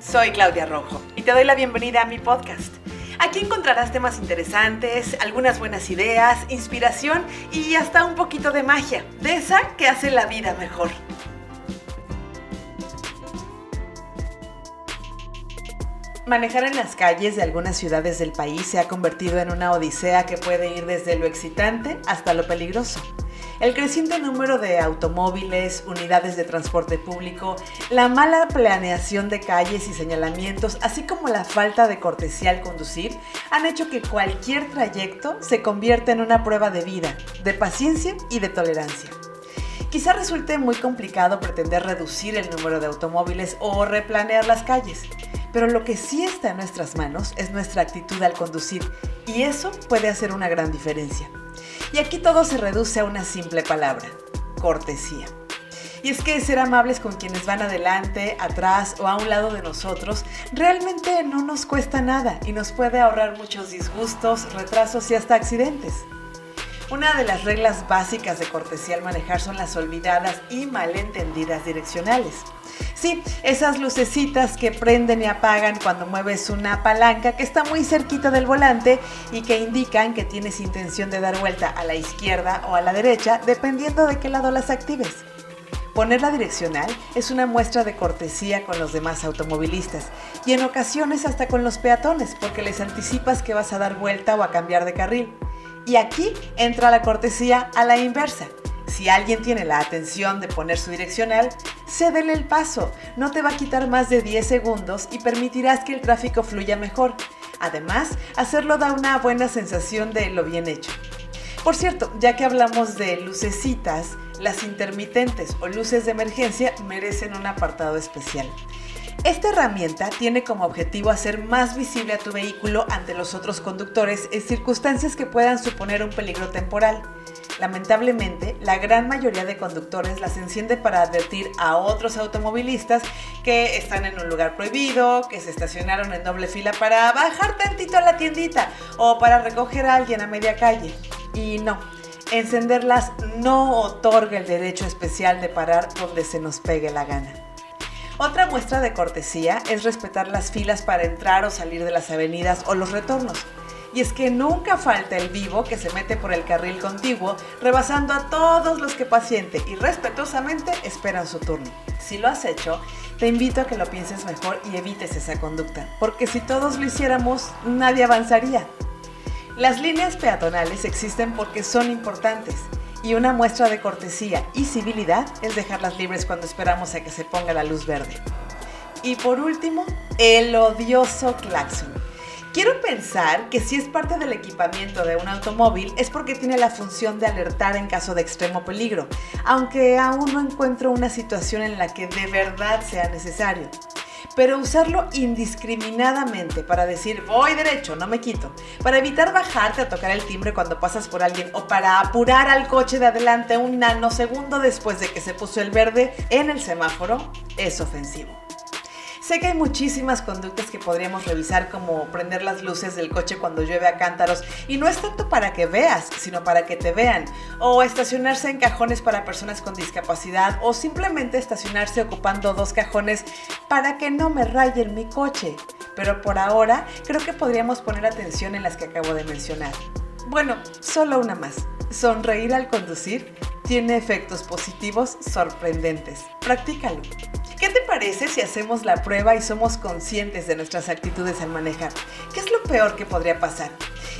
soy Claudia Rojo y te doy la bienvenida a mi podcast. Aquí encontrarás temas interesantes, algunas buenas ideas, inspiración y hasta un poquito de magia, de esa que hace la vida mejor. Manejar en las calles de algunas ciudades del país se ha convertido en una odisea que puede ir desde lo excitante hasta lo peligroso. El creciente número de automóviles, unidades de transporte público, la mala planeación de calles y señalamientos, así como la falta de cortesía al conducir, han hecho que cualquier trayecto se convierta en una prueba de vida, de paciencia y de tolerancia. Quizá resulte muy complicado pretender reducir el número de automóviles o replanear las calles, pero lo que sí está en nuestras manos es nuestra actitud al conducir y eso puede hacer una gran diferencia. Y aquí todo se reduce a una simple palabra, cortesía. Y es que ser amables con quienes van adelante, atrás o a un lado de nosotros realmente no nos cuesta nada y nos puede ahorrar muchos disgustos, retrasos y hasta accidentes. Una de las reglas básicas de cortesía al manejar son las olvidadas y malentendidas direccionales. Sí, esas lucecitas que prenden y apagan cuando mueves una palanca que está muy cerquita del volante y que indican que tienes intención de dar vuelta a la izquierda o a la derecha dependiendo de qué lado las actives. Poner la direccional es una muestra de cortesía con los demás automovilistas y en ocasiones hasta con los peatones porque les anticipas que vas a dar vuelta o a cambiar de carril. Y aquí entra la cortesía a la inversa. Si alguien tiene la atención de poner su direccional, cédele el paso. No te va a quitar más de 10 segundos y permitirás que el tráfico fluya mejor. Además, hacerlo da una buena sensación de lo bien hecho. Por cierto, ya que hablamos de lucecitas, las intermitentes o luces de emergencia merecen un apartado especial. Esta herramienta tiene como objetivo hacer más visible a tu vehículo ante los otros conductores en circunstancias que puedan suponer un peligro temporal. Lamentablemente, la gran mayoría de conductores las enciende para advertir a otros automovilistas que están en un lugar prohibido, que se estacionaron en doble fila para bajar tantito a la tiendita o para recoger a alguien a media calle. Y no, encenderlas no otorga el derecho especial de parar donde se nos pegue la gana. Otra muestra de cortesía es respetar las filas para entrar o salir de las avenidas o los retornos. Y es que nunca falta el vivo que se mete por el carril contiguo, rebasando a todos los que paciente y respetuosamente esperan su turno. Si lo has hecho, te invito a que lo pienses mejor y evites esa conducta, porque si todos lo hiciéramos, nadie avanzaría. Las líneas peatonales existen porque son importantes y una muestra de cortesía y civilidad es dejarlas libres cuando esperamos a que se ponga la luz verde. Y por último, el odioso claxon. Quiero pensar que si es parte del equipamiento de un automóvil es porque tiene la función de alertar en caso de extremo peligro, aunque aún no encuentro una situación en la que de verdad sea necesario. Pero usarlo indiscriminadamente para decir voy derecho, no me quito, para evitar bajarte a tocar el timbre cuando pasas por alguien o para apurar al coche de adelante un nanosegundo después de que se puso el verde en el semáforo, es ofensivo. Sé que hay muchísimas conductas que podríamos revisar como prender las luces del coche cuando llueve a cántaros y no es tanto para que veas, sino para que te vean, o estacionarse en cajones para personas con discapacidad o simplemente estacionarse ocupando dos cajones para que no me rayen mi coche. Pero por ahora creo que podríamos poner atención en las que acabo de mencionar. Bueno, solo una más. Sonreír al conducir tiene efectos positivos sorprendentes. Practícalo. ¿Qué te parece si hacemos la prueba y somos conscientes de nuestras actitudes al manejar? ¿Qué es lo peor que podría pasar?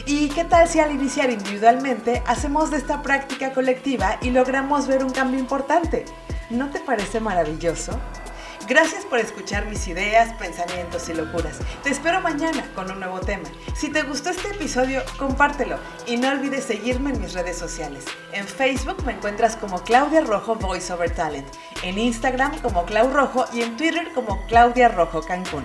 ¿Y qué tal si al iniciar individualmente hacemos de esta práctica colectiva y logramos ver un cambio importante? ¿No te parece maravilloso? Gracias por escuchar mis ideas, pensamientos y locuras. Te espero mañana con un nuevo tema. Si te gustó este episodio, compártelo y no olvides seguirme en mis redes sociales. En Facebook me encuentras como Claudia Rojo Voice Over Talent, en Instagram como Clau Rojo y en Twitter como Claudia Rojo Cancún.